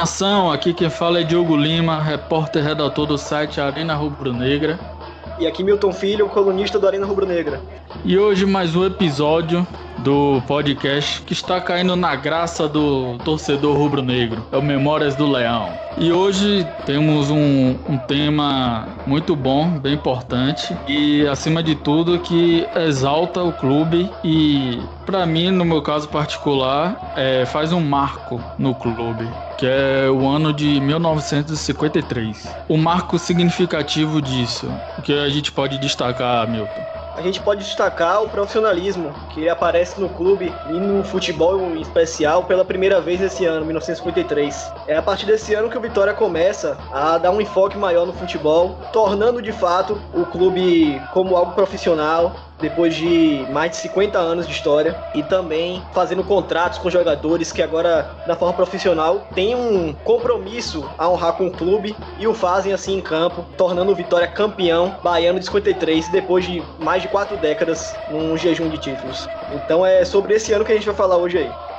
Nação, aqui quem fala é Diogo Lima, repórter redator do site Arena Rubro Negra. E aqui Milton Filho, colunista do Arena Rubro Negra. E hoje mais um episódio do podcast que está caindo na graça do torcedor rubro-negro, é o Memórias do Leão. E hoje temos um, um tema muito bom, bem importante e, acima de tudo, que exalta o clube e, para mim, no meu caso particular, é, faz um marco no clube que é o ano de 1953. O marco significativo disso, que a gente pode destacar, Milton? A gente pode destacar o profissionalismo que aparece no clube e no futebol em especial pela primeira vez esse ano, 1953. É a partir desse ano que o Vitória começa a dar um enfoque maior no futebol, tornando de fato o clube como algo profissional, depois de mais de 50 anos de história e também fazendo contratos com jogadores que agora, na forma profissional, têm um compromisso a honrar com o clube e o fazem assim em campo, tornando o Vitória campeão baiano de 53 depois de mais de quatro décadas num jejum de títulos. Então é sobre esse ano que a gente vai falar hoje aí.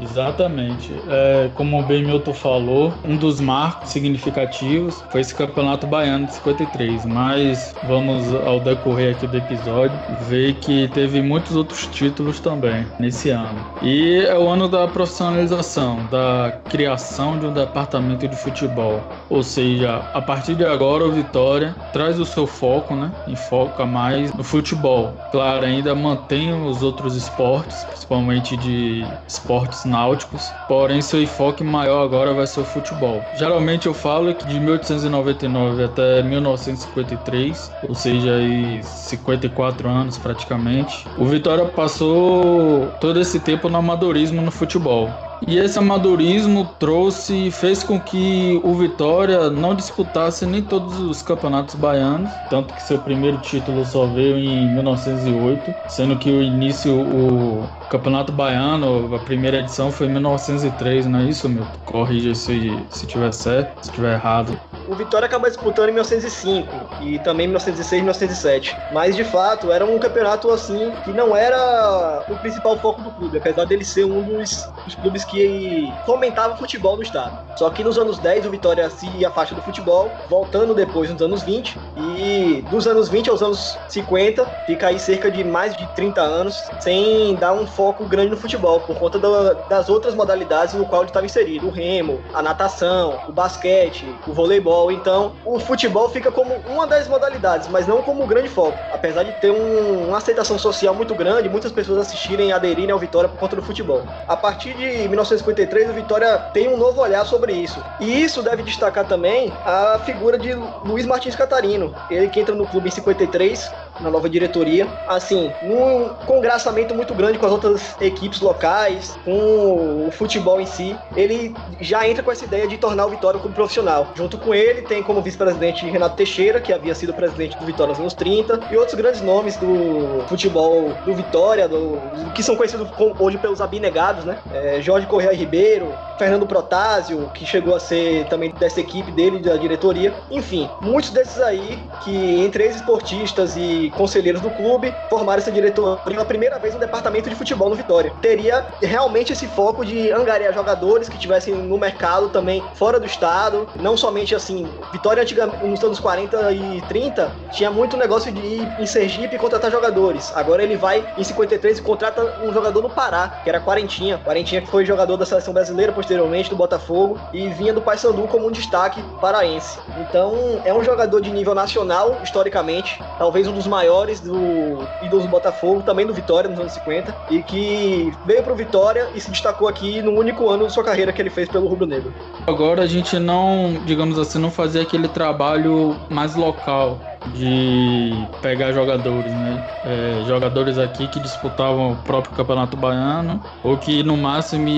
Exatamente. É, como o Ben Milton falou, um dos marcos significativos foi esse Campeonato Baiano de 53, mas vamos ao decorrer aqui do episódio ver que teve muitos outros títulos também nesse ano. E é o ano da profissionalização, da criação de um departamento de futebol. Ou seja, a partir de agora o Vitória traz o seu foco, né? E foca mais no futebol. Claro, ainda mantém os outros esportes, principalmente de esportes náuticos, porém seu enfoque maior agora vai ser o futebol. Geralmente eu falo que de 1899 até 1953, ou seja, aí 54 anos praticamente, o Vitória passou todo esse tempo no amadorismo no futebol. E esse amadorismo trouxe, fez com que o Vitória não disputasse nem todos os campeonatos baianos, tanto que seu primeiro título só veio em 1908, sendo que o início, o Campeonato Baiano, a primeira edição foi em 1903, não é isso, meu? Corrija se, se tiver certo, se tiver errado. O Vitória acabou disputando em 1905 e também em 1906 e 1907, mas de fato era um campeonato assim que não era o principal foco do clube, apesar dele ser um dos, dos clubes que fomentava o futebol no estado. Só que nos anos 10 o Vitória se afasta do futebol, voltando depois nos anos 20 e dos anos 20 aos anos 50 fica aí cerca de mais de 30 anos sem dar um foco grande no futebol por conta do, das outras modalidades no qual ele estava inserido, o remo, a natação, o basquete, o voleibol. Então o futebol fica como uma das modalidades, mas não como grande foco, apesar de ter um, uma aceitação social muito grande, muitas pessoas assistirem e aderirem ao Vitória por conta do futebol. A partir de 1953, o Vitória tem um novo olhar sobre isso. E isso deve destacar também a figura de Luiz Martins Catarino. Ele que entra no clube em 53, na nova diretoria. Assim, num congraçamento muito grande com as outras equipes locais, com o futebol em si. Ele já entra com essa ideia de tornar o Vitória um clube profissional. Junto com ele, tem como vice-presidente Renato Teixeira, que havia sido presidente do Vitória nos anos 30, e outros grandes nomes do futebol do Vitória, do, que são conhecidos hoje pelos abnegados, né? É, Jorge Correia Ribeiro, Fernando Protásio, que chegou a ser também dessa equipe dele, da diretoria. Enfim, muitos desses aí, que entre ex-esportistas e conselheiros do clube, formaram essa diretoria pela primeira vez no departamento de futebol no Vitória. Teria realmente esse foco de angariar jogadores que estivessem no mercado também fora do estado, não somente assim, Vitória antigamente, nos anos 40 e 30, tinha muito negócio de ir em Sergipe e contratar jogadores. Agora ele vai em 53 e contrata um jogador no Pará, que era Quarentinha. Quarentinha que foi jogador da seleção brasileira posteriormente do Botafogo e vinha do Paysandu como um destaque paraense. Então é um jogador de nível nacional, historicamente, talvez um dos maiores do ídolos do Botafogo, também do Vitória nos anos 50, e que veio pro Vitória e se destacou aqui no único ano de sua carreira que ele fez pelo Rubro Negro. Agora a gente não, digamos assim, não fazia aquele trabalho mais local de pegar jogadores, né? É, jogadores aqui que disputavam o próprio Campeonato Baiano ou que no máximo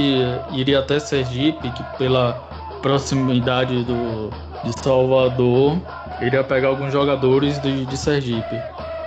iria até Sergipe, que pela proximidade do, de Salvador iria pegar alguns jogadores de, de Sergipe.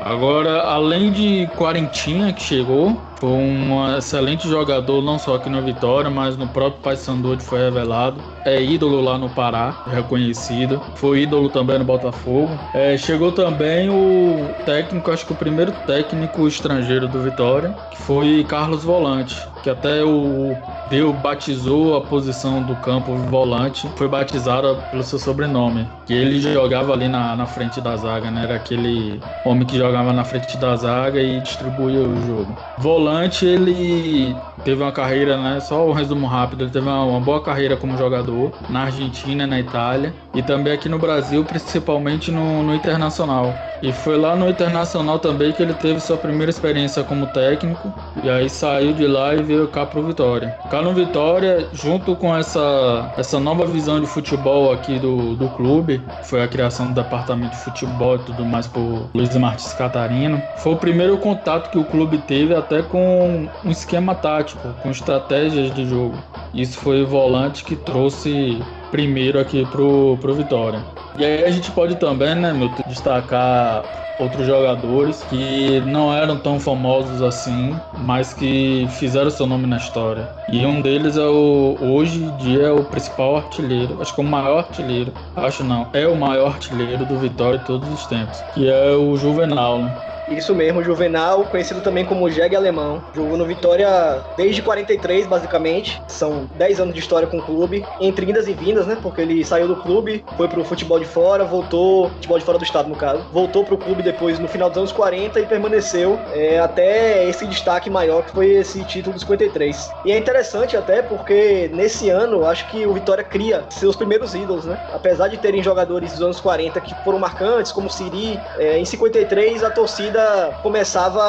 Agora, além de Quarentinha que chegou, foi um excelente jogador, não só aqui no Vitória, mas no próprio Paysandu onde foi revelado. É ídolo lá no Pará, reconhecido. Foi ídolo também no Botafogo. É, chegou também o técnico, acho que o primeiro técnico estrangeiro do Vitória, que foi Carlos Volante. que até o Deu batizou a posição do campo volante, foi batizada pelo seu sobrenome, que ele jogava ali na, na frente da zaga, né? Era aquele homem que jogava na frente da zaga e distribuía o jogo. Volante, ele teve uma carreira, né? Só um resumo rápido, ele teve uma, uma boa carreira como jogador na Argentina, na Itália e também aqui no Brasil, principalmente no, no Internacional. E foi lá no Internacional também que ele teve sua primeira experiência como técnico. E aí saiu de lá e veio cá pro Vitória. Cá no Vitória, junto com essa, essa nova visão de futebol aqui do, do clube, foi a criação do departamento de futebol e tudo mais por Luiz Martins Catarino. Foi o primeiro contato que o clube teve até com um esquema tático, com estratégias de jogo. Isso foi o volante que trouxe primeiro aqui pro, pro Vitória. E aí a gente pode também, né, meu, destacar outros jogadores que não eram tão famosos assim, mas que fizeram seu nome na história. E um deles é o hoje em dia é o principal artilheiro, acho que é o maior artilheiro, acho não, é o maior artilheiro do Vitória de todos os tempos, que é o Juvenal. Né? Isso mesmo, Juvenal, conhecido também como Jeg Alemão. Jogou no Vitória desde 43, basicamente. São 10 anos de história com o clube, entre indas e vindas, né? Porque ele saiu do clube, foi pro futebol de fora, voltou, futebol de fora do estado, no caso, voltou pro clube depois no final dos anos 40 e permaneceu é, até esse destaque maior que foi esse título dos 53. E é interessante até porque nesse ano, acho que o Vitória cria seus primeiros ídolos, né? Apesar de terem jogadores dos anos 40 que foram marcantes, como Siri, é, em 53 a torcida começava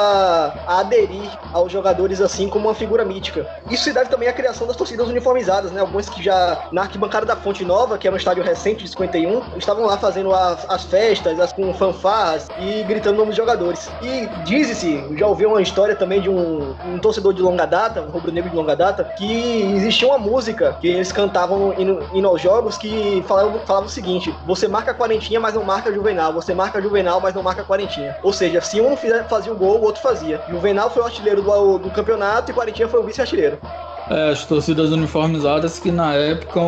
a aderir aos jogadores assim como uma figura mítica. Isso se deve também à criação das torcidas uniformizadas, né? Algumas que já na arquibancada da Fonte Nova, que é um estádio recente de 51, estavam lá fazendo as, as festas, as, com fanfarras e gritando nomes de jogadores. E diz-se, já ouvi uma história também de um, um torcedor de longa data, um rubro-negro de longa data, que existia uma música que eles cantavam indo, indo aos jogos que falava, falava o seguinte: você marca a quarentinha, mas não marca Juvenal, você marca Juvenal, mas não marca a quarentinha. Ou seja, se um fazia o gol, o outro fazia. Juvenal foi o artilheiro do, do campeonato e Quarentinha foi o vice-artilheiro. É, as torcidas uniformizadas que na época,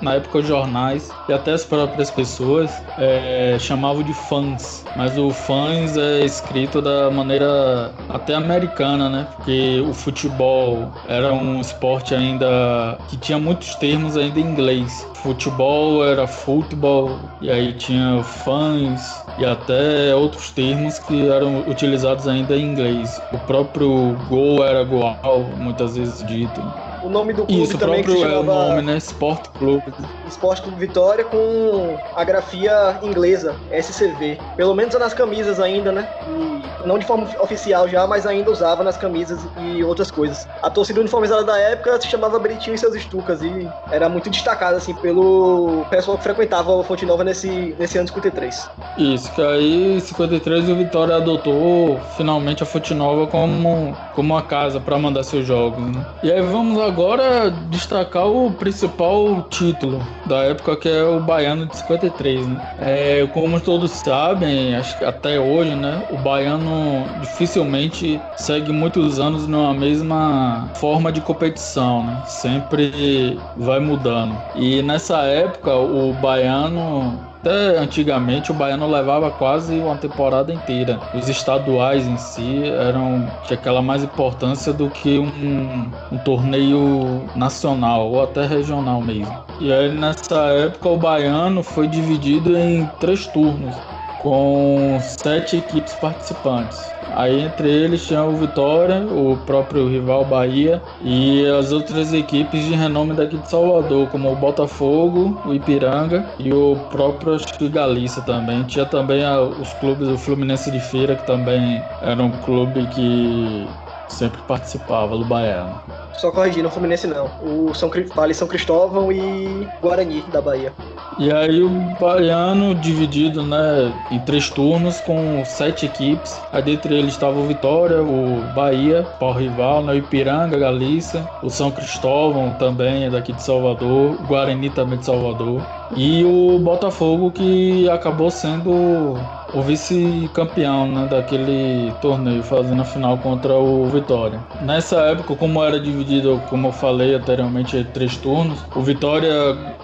na época os jornais e até as próprias pessoas é, chamavam de fãs, mas o fãs é escrito da maneira até americana, né? Porque o futebol era um esporte ainda que tinha muitos termos ainda em inglês. Futebol era futebol e aí tinha fãs e até outros termos que eram utilizados ainda em inglês. O próprio gol era goal, muitas vezes dito. O nome do clube Isso, também que se chamava... é o nome, né? Sport Club. Sport Clube Vitória com a grafia inglesa, SCV. Pelo menos nas camisas ainda, né? E não de forma oficial já, mas ainda usava nas camisas e outras coisas. A torcida uniformizada da época se chamava Beritinho e seus Estucas e era muito destacada, assim, pelo pessoal que frequentava o Fonte Nova nesse, nesse ano de 53. Isso, que aí em 53 o Vitória adotou finalmente a Fonte Nova como, como uma casa para mandar seus jogos, né? E aí vamos agora destacar o principal título da época, que é o Baiano de 53, né? É, como todos sabem, acho que até hoje, né, o Baiano dificilmente segue muitos anos numa mesma forma de competição, né? Sempre vai mudando. E nessa época, o Baiano até antigamente o baiano levava quase uma temporada inteira. Os estaduais em si eram tinha aquela mais importância do que um, um torneio nacional ou até regional mesmo. E aí nessa época o baiano foi dividido em três turnos com sete equipes participantes. Aí entre eles tinha o Vitória, o próprio rival Bahia e as outras equipes de renome daqui de Salvador, como o Botafogo, o Ipiranga e o próprio Galícia também. Tinha também a, os clubes, o Fluminense de Feira, que também era um clube que sempre participava do Baiano. Só corrigindo, o Fluminense não. O São, vale São Cristóvão e Guarani da Bahia. E aí o Baiano dividido né, em três turnos com sete equipes. Aí dentre eles estava o Vitória, o Bahia, pau rival, né, o Ipiranga, Galícia, o São Cristóvão também é daqui de Salvador, o Guarani também de Salvador. E o Botafogo que acabou sendo o vice-campeão né, daquele torneio, fazendo a final contra o Vitória. Nessa época, como era dividido, como eu falei anteriormente, em três turnos, o Vitória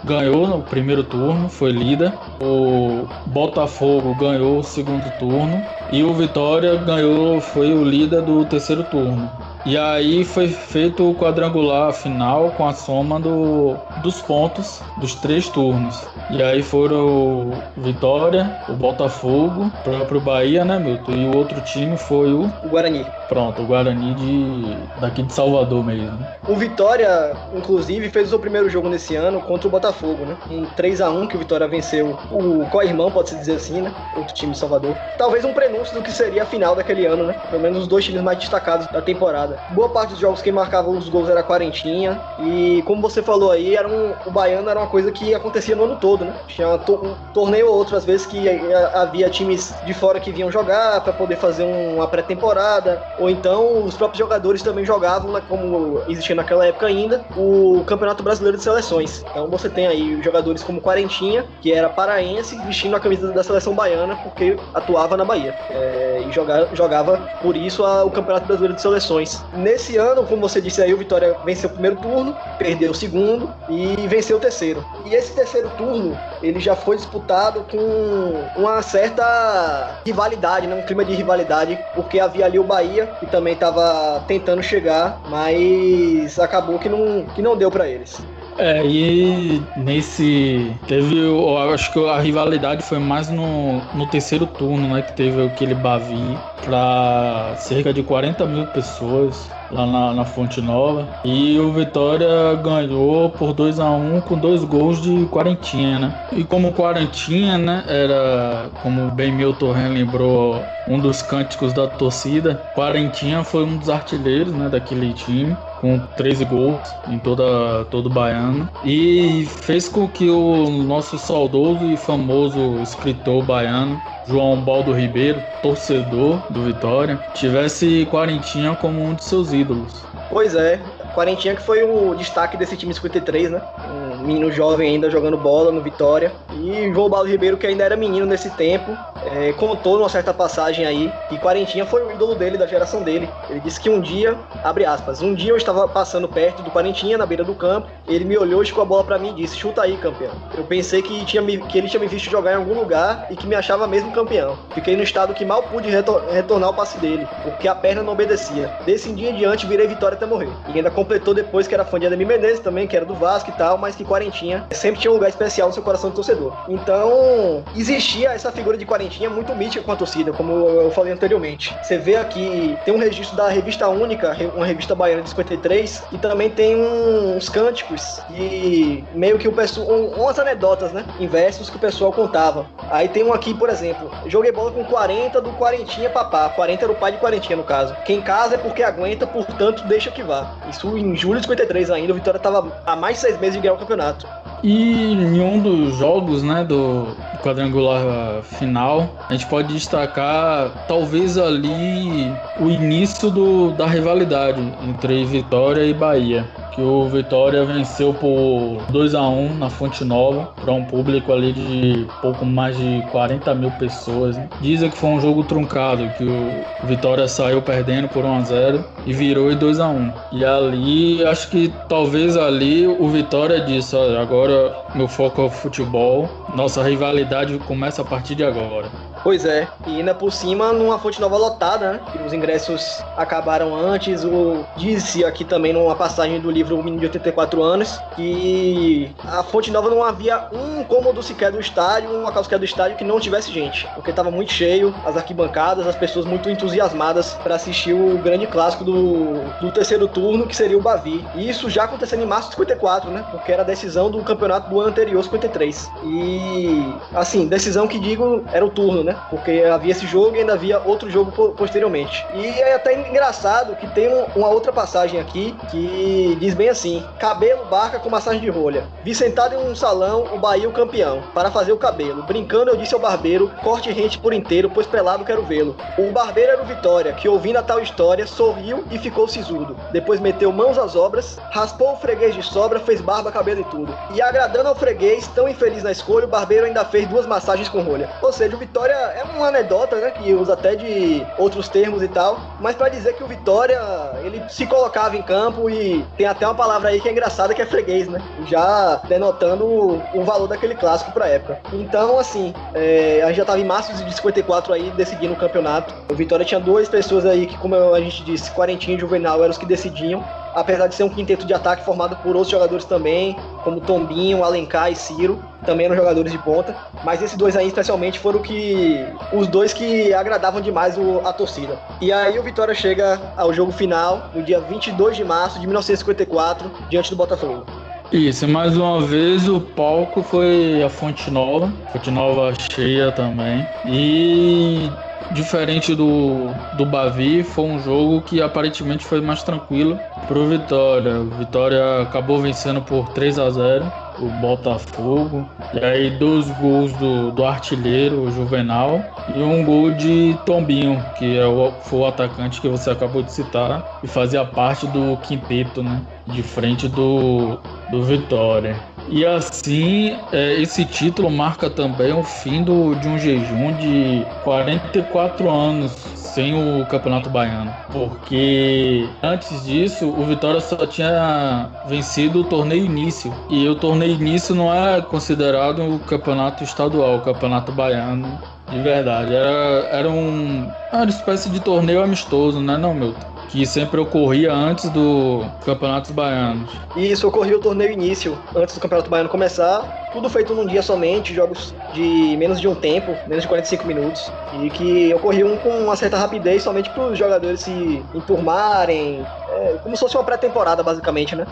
ganhou no primeiro turno, foi líder. O Botafogo ganhou o segundo turno e o Vitória ganhou, foi o líder do terceiro turno. E aí foi feito o quadrangular final com a soma do, dos pontos dos três turnos. E aí foram o Vitória, o Botafogo, o próprio Bahia, né, Milton? E o outro time foi o... O Guarani. Pronto, o Guarani de daqui de Salvador mesmo. O Vitória, inclusive, fez o primeiro jogo nesse ano contra o Botafogo, né? Um 3 a 1 que o Vitória venceu o co-irmão, pode-se dizer assim, né? Outro time de Salvador. Talvez um prenúncio do que seria a final daquele ano, né? Pelo menos os dois times mais destacados da temporada. Boa parte dos jogos quem marcava os gols era a Quarentinha. E como você falou aí, era um, o Baiano era uma coisa que acontecia no ano todo, né? Tinha um torneio ou outro, às vezes, que havia times de fora que vinham jogar para poder fazer uma pré-temporada. Ou então os próprios jogadores também jogavam, né, como existia naquela época ainda, o Campeonato Brasileiro de Seleções. Então você tem aí jogadores como Quarentinha, que era paraense, vestindo a camisa da seleção baiana, porque atuava na Bahia. É, e jogava, jogava, por isso, a, o Campeonato Brasileiro de Seleções. Nesse ano, como você disse aí, o Vitória venceu o primeiro turno, perdeu o segundo e venceu o terceiro. E esse terceiro turno, ele já foi disputado com uma certa rivalidade, né? um clima de rivalidade, porque havia ali o Bahia, que também estava tentando chegar, mas acabou que não, que não deu para eles. É, e nesse. Teve. Eu acho que a rivalidade foi mais no, no terceiro turno, né? Que teve aquele Bavi para cerca de 40 mil pessoas lá na, na, Fonte Nova. E o Vitória ganhou por 2 a 1 um, com dois gols de Quarentinha, né? E como Quarentinha, né, era, como bem Milton lembrou, um dos cânticos da torcida, Quarentinha foi um dos artilheiros, né, daquele time com 13 gols em toda todo o baiano e fez com que o nosso saudoso e famoso escritor baiano João Baldo Ribeiro, torcedor do Vitória, tivesse Quarentinha como um de seus ídolos. Pois é, Quarentinha que foi o destaque desse time 53, né? Um menino jovem ainda jogando bola no Vitória. E João Baldo Ribeiro, que ainda era menino nesse tempo, é, contou numa certa passagem aí que Quarentinha foi o ídolo dele, da geração dele. Ele disse que um dia, abre aspas, um dia eu estava passando perto do Quarentinha, na beira do campo, ele me olhou, esticou a bola para mim e disse, chuta aí, campeão. Eu pensei que, tinha me, que ele tinha me visto jogar em algum lugar e que me achava mesmo campeão. Fiquei no estado que mal pude retor retornar o passe dele, porque a perna não obedecia. Desse dia em diante, virei Vitória até morrer. E ainda completou depois que era fã de Ademir Menezes também, que era do Vasco e tal, mas que Quarentinha sempre tinha um lugar especial no seu coração de torcedor. Então, existia essa figura de Quarentinha muito mítica com a torcida, como eu falei anteriormente. Você vê aqui, tem um registro da Revista Única, uma revista baiana de 53, e também tem uns cânticos e meio que o pessoal, umas anedotas, né, em versos que o pessoal contava. Aí tem um aqui, por exemplo, joguei bola com 40 do Quarentinha papá. 40 era o pai de Quarentinha, no caso. Quem casa é porque aguenta, portanto, deixa que vá. Isso em julho de 53 ainda, o Vitória estava há mais de seis meses de ganhar o campeonato campeonato. E em um dos jogos, né, do quadrangular final, a gente pode destacar talvez ali o início do, da rivalidade entre Vitória e Bahia que o Vitória venceu por 2 a 1 na Fonte Nova para um público ali de pouco mais de 40 mil pessoas. Dizem que foi um jogo truncado, que o Vitória saiu perdendo por 1 a 0 e virou em 2 a 1 E ali, acho que talvez ali o Vitória disse, olha, agora meu foco é o futebol, nossa rivalidade começa a partir de agora. Pois é, e ainda por cima numa fonte nova lotada, né? Os ingressos acabaram antes. O disse aqui também numa passagem do livro O Menino de 84 anos que a fonte nova não havia um cômodo sequer do estádio, um local sequer do estádio que não tivesse gente, porque estava muito cheio, as arquibancadas, as pessoas muito entusiasmadas para assistir o grande clássico do, do terceiro turno, que seria o Bavi. E isso já acontecendo em março de 54, né? Porque era a decisão do campeonato do ano anterior, 53. E assim, decisão que digo era o turno, né? Porque havia esse jogo e ainda havia outro jogo posteriormente. E é até engraçado que tem uma outra passagem aqui que diz bem assim: cabelo, barca com massagem de rolha. Vi sentado em um salão o Bahia o campeão, para fazer o cabelo. Brincando, eu disse ao barbeiro: corte rente por inteiro, pois pelado quero vê-lo. O barbeiro era o Vitória, que ouvindo a tal história, sorriu e ficou sisudo. Depois meteu mãos às obras, raspou o freguês de sobra, fez barba, cabelo e tudo. E agradando ao freguês, tão infeliz na escolha, o barbeiro ainda fez duas massagens com rolha. Ou seja, o Vitória é uma anedota, né, que usa até de outros termos e tal, mas para dizer que o Vitória, ele se colocava em campo e tem até uma palavra aí que é engraçada que é freguês, né? Já denotando o valor daquele clássico pra época. Então, assim, é, a gente já tava em março de 54 aí decidindo o campeonato. O Vitória tinha duas pessoas aí que, como a gente disse, Quarentinho e Juvenal eram os que decidiam apesar de ser um quinteto de ataque formado por outros jogadores também, como Tombinho, Alencar e Ciro, também eram jogadores de ponta, mas esses dois aí especialmente foram que os dois que agradavam demais o, a torcida. E aí o Vitória chega ao jogo final no dia 22 de março de 1954, diante do Botafogo. Isso, mais uma vez o palco foi a Fonte Nova, Fonte Nova cheia também. E diferente do, do Bavi, foi um jogo que aparentemente foi mais tranquilo pro Vitória. O Vitória acabou vencendo por 3 a 0 o Botafogo. E aí dois gols do, do artilheiro, o Juvenal, e um gol de Tombinho, que é o, foi o atacante que você acabou de citar, e fazia parte do quinteto, né? De frente do, do Vitória. E assim, é, esse título marca também o fim do, de um jejum de 44 anos sem o Campeonato Baiano. Porque antes disso, o Vitória só tinha vencido o torneio início. E o torneio início não é considerado o campeonato estadual, o campeonato baiano. De verdade, era, era um, era uma espécie de torneio amistoso, né, não, Milton? Que sempre ocorria antes do Campeonato Baiano. E isso ocorria o torneio início, antes do Campeonato Baiano começar, tudo feito num dia somente, jogos de menos de um tempo, menos de 45 minutos, e que ocorriam com uma certa rapidez somente para os jogadores se enturmarem, é, como se fosse uma pré-temporada, basicamente, né?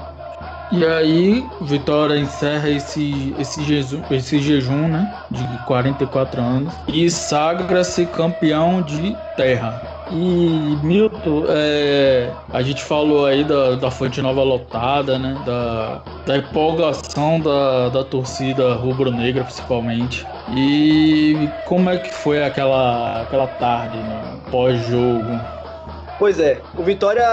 E aí, Vitória encerra esse, esse, jejum, esse jejum né, de 44 anos e sagra-se campeão de terra. E Milton, é, a gente falou aí da, da Fonte Nova lotada, né? Da, da empolgação da, da torcida rubro-negra, principalmente. E como é que foi aquela, aquela tarde, né, pós-jogo? Pois é, o Vitória,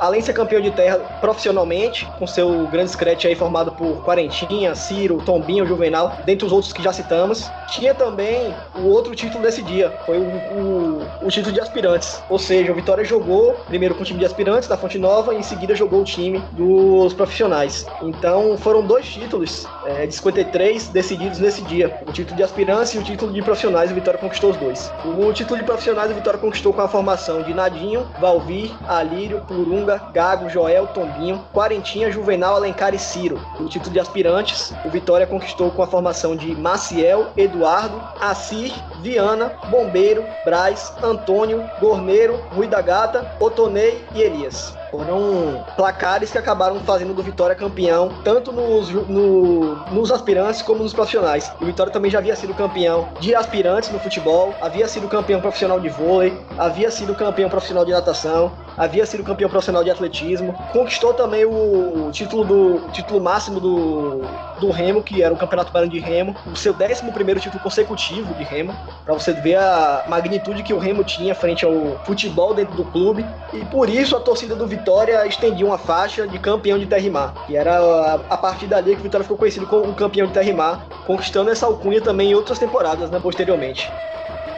além de ser campeão de terra profissionalmente, com seu grande scratch aí formado por Quarentinha, Ciro, Tombinho, Juvenal, dentre os outros que já citamos, tinha também o outro título desse dia, foi o, o, o título de aspirantes. Ou seja, o Vitória jogou primeiro com o time de aspirantes da Fonte Nova e em seguida jogou o time dos profissionais. Então foram dois títulos é, de 53 decididos nesse dia: o título de aspirantes e o título de profissionais. O Vitória conquistou os dois. O título de profissionais o Vitória conquistou com a formação de Nadinho, Valvir, Alírio, Purunga, Gago, Joel, Tombinho, Quarentinha, Juvenal, Alencar e Ciro. O título de aspirantes, o Vitória conquistou com a formação de Maciel, Eduardo, Assir, Viana, Bombeiro, Braz, Antônio, Gorneiro, Rui da Gata, Otonei e Elias. Foram placares que acabaram fazendo do Vitória campeão, tanto nos, no, nos aspirantes como nos profissionais. O Vitória também já havia sido campeão de aspirantes no futebol, havia sido campeão profissional de vôlei, havia sido campeão profissional de natação, havia sido campeão profissional de atletismo, conquistou também o título do título máximo do, do Remo, que era o Campeonato Baiano de Remo, o seu 11 primeiro título consecutivo de Remo, para você ver a magnitude que o Remo tinha frente ao futebol dentro do clube, e por isso a torcida do Vitória Vitória estendia uma faixa de campeão de Terrimar, que era a, a partir dali que o Vitória ficou conhecido como o campeão de Terrimar, conquistando essa alcunha também em outras temporadas, né, posteriormente.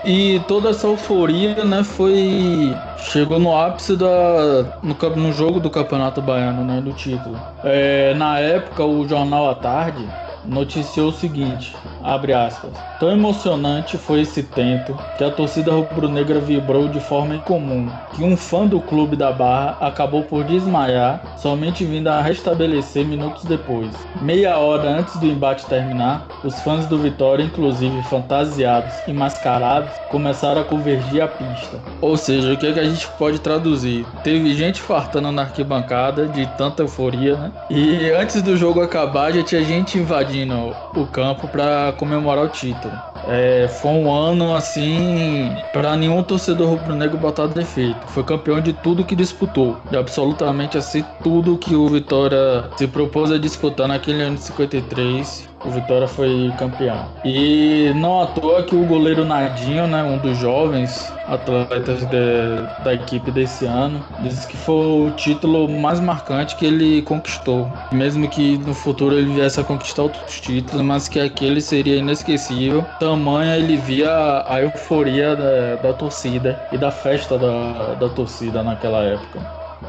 E toda essa euforia, né, foi. Chegou no ápice da, no, no jogo do Campeonato Baiano, né, do título. É, na época, o Jornal à Tarde noticiou o seguinte, aspas, tão emocionante foi esse tempo que a torcida rubro-negra vibrou de forma incomum, que um fã do clube da Barra acabou por desmaiar, somente vindo a restabelecer minutos depois. Meia hora antes do embate terminar, os fãs do Vitória, inclusive fantasiados e mascarados, começaram a convergir a pista. Ou seja, o que, é que a gente pode traduzir? Teve gente fartando na arquibancada de tanta euforia, né? E antes do jogo acabar, já tinha gente invadindo invadindo o campo para comemorar o título. É, foi um ano assim para nenhum torcedor rubro-negro botar defeito. Foi campeão de tudo que disputou, de absolutamente assim tudo que o Vitória se propôs a disputar naquele ano de 53 o Vitória foi campeão. E não à toa que o goleiro Nardinho, né, um dos jovens atletas de, da equipe desse ano, disse que foi o título mais marcante que ele conquistou. Mesmo que no futuro ele viesse a conquistar outros títulos, mas que aquele seria inesquecível. Tamanha ele via a euforia da, da torcida e da festa da, da torcida naquela época.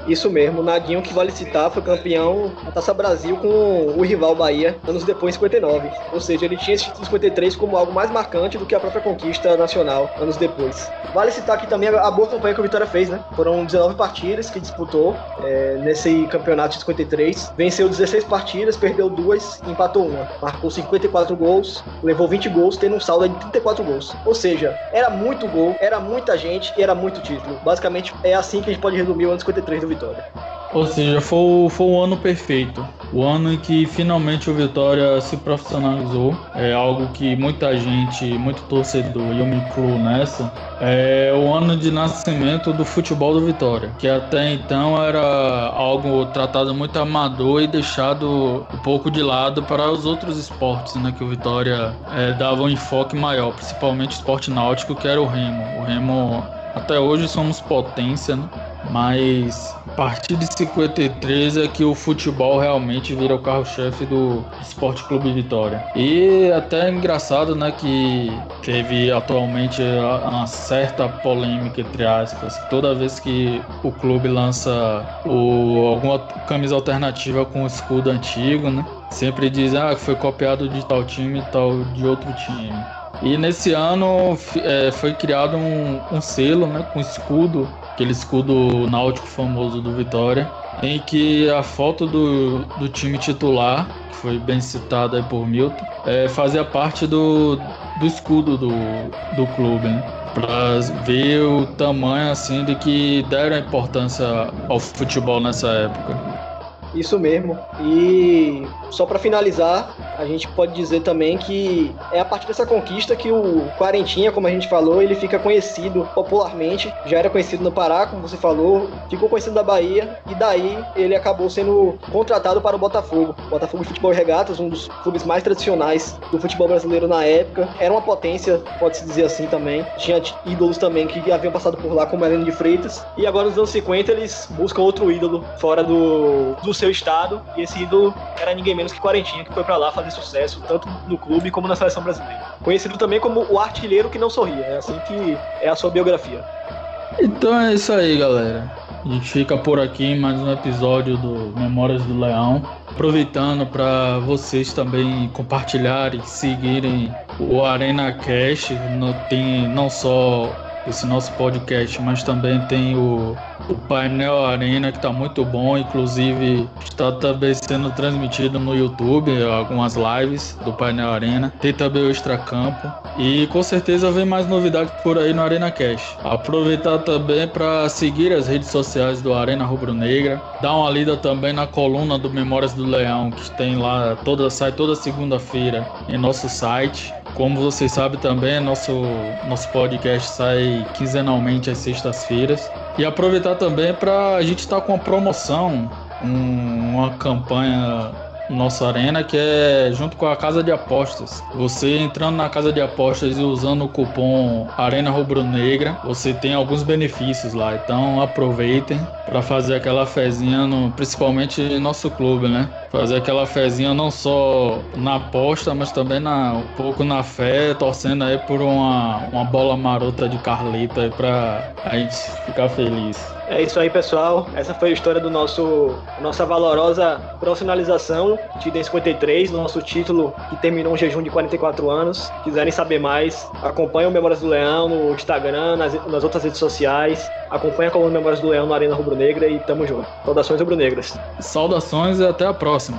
Isso mesmo, Nadinho, que vale citar, foi campeão da Taça Brasil com o rival Bahia, anos depois, em 59. Ou seja, ele tinha esse título 53 como algo mais marcante do que a própria conquista nacional, anos depois. Vale citar aqui também a boa campanha que o Vitória fez, né? Foram 19 partidas que disputou é, nesse campeonato de 53. Venceu 16 partidas, perdeu duas, empatou uma. Marcou 54 gols, levou 20 gols, tendo um saldo de 34 gols. Ou seja, era muito gol, era muita gente e era muito título. Basicamente, é assim que a gente pode resumir o ano 53 do Vitória. Ou seja, foi, foi o ano perfeito. O ano em que finalmente o Vitória se profissionalizou. É algo que muita gente, muito torcedor, e eu me incluo nessa, é o ano de nascimento do futebol do Vitória. Que até então era algo tratado muito amador e deixado um pouco de lado para os outros esportes, né? Que o Vitória é, dava um enfoque maior, principalmente o esporte náutico, que era o remo. O remo, até hoje somos potência, né? Mas a partir de 53 é que o futebol realmente vira o carro-chefe do Esporte Clube Vitória. E até é engraçado, né, que teve atualmente uma certa polêmica, entre aspas, toda vez que o clube lança o, alguma camisa alternativa com o escudo antigo, né, sempre dizem ah, que foi copiado de tal time e tal de outro time. E nesse ano é, foi criado um, um selo né, com escudo aquele escudo náutico famoso do Vitória, em que a foto do, do time titular, que foi bem citada por Milton, é, fazia parte do, do escudo do, do clube, né? para ver o tamanho assim de que deram importância ao futebol nessa época. Isso mesmo. E só para finalizar, a gente pode dizer também que é a partir dessa conquista que o Quarentinha, como a gente falou, ele fica conhecido popularmente. Já era conhecido no Pará, como você falou, ficou conhecido da Bahia e daí ele acabou sendo contratado para o Botafogo. Botafogo de Futebol Regatas, um dos clubes mais tradicionais do futebol brasileiro na época. Era uma potência, pode-se dizer assim também. Tinha ídolos também que haviam passado por lá, como Heleno de Freitas. E agora nos anos 50 eles buscam outro ídolo fora do, do seu estado. E esse ídolo era ninguém menos que Quarentinha, que foi para lá fazer sucesso, tanto no clube como na seleção brasileira. Conhecido também como o artilheiro que não sorria. É assim que é a sua biografia. Então é isso aí, galera. A gente fica por aqui em mais um episódio do Memórias do Leão. Aproveitando para vocês também compartilharem, seguirem o Arena Cash. Tem não só esse nosso podcast, mas também tem o, o painel Arena que está muito bom, inclusive está também sendo transmitido no YouTube, algumas lives do painel Arena. Tem também o Extracampo e com certeza vem mais novidades por aí no Arena Cash. Aproveitar também para seguir as redes sociais do Arena Rubro Negra, dar uma lida também na coluna do Memórias do Leão que tem lá toda sai toda segunda-feira em nosso site. Como vocês sabem também, nosso, nosso podcast sai quinzenalmente às sextas-feiras. E aproveitar também para a gente estar tá com uma promoção, um, uma campanha nossa arena, que é junto com a casa de apostas. Você entrando na casa de apostas e usando o cupom Arena Rubro Negra, você tem alguns benefícios lá. Então aproveitem para fazer aquela fezinha, no, principalmente no nosso clube, né? Fazer aquela fezinha não só na aposta, mas também na, um pouco na fé, torcendo aí por uma, uma bola marota de Carlita para a gente ficar feliz. É isso aí, pessoal. Essa foi a história do nosso nossa valorosa profissionalização de em 53, nosso título que terminou um jejum de 44 anos. Quiserem saber mais, acompanhem o Memórias do Leão no Instagram, nas, nas outras redes sociais. Acompanhe a coluna Memórias do Leão no Arena Rubro Negra e tamo junto. Saudações rubro-negras. Saudações e até a próxima.